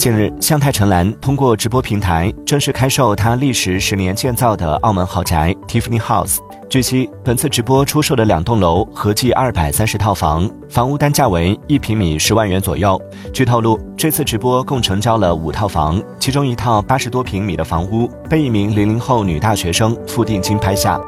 近日，向太陈岚通过直播平台正式开售她历时十年建造的澳门豪宅 Tiffany House。据悉，本次直播出售的两栋楼合计二百三十套房，房屋单价为一平米十万元左右。据透露，这次直播共成交了五套房，其中一套八十多平米的房屋被一名零零后女大学生付定金拍下。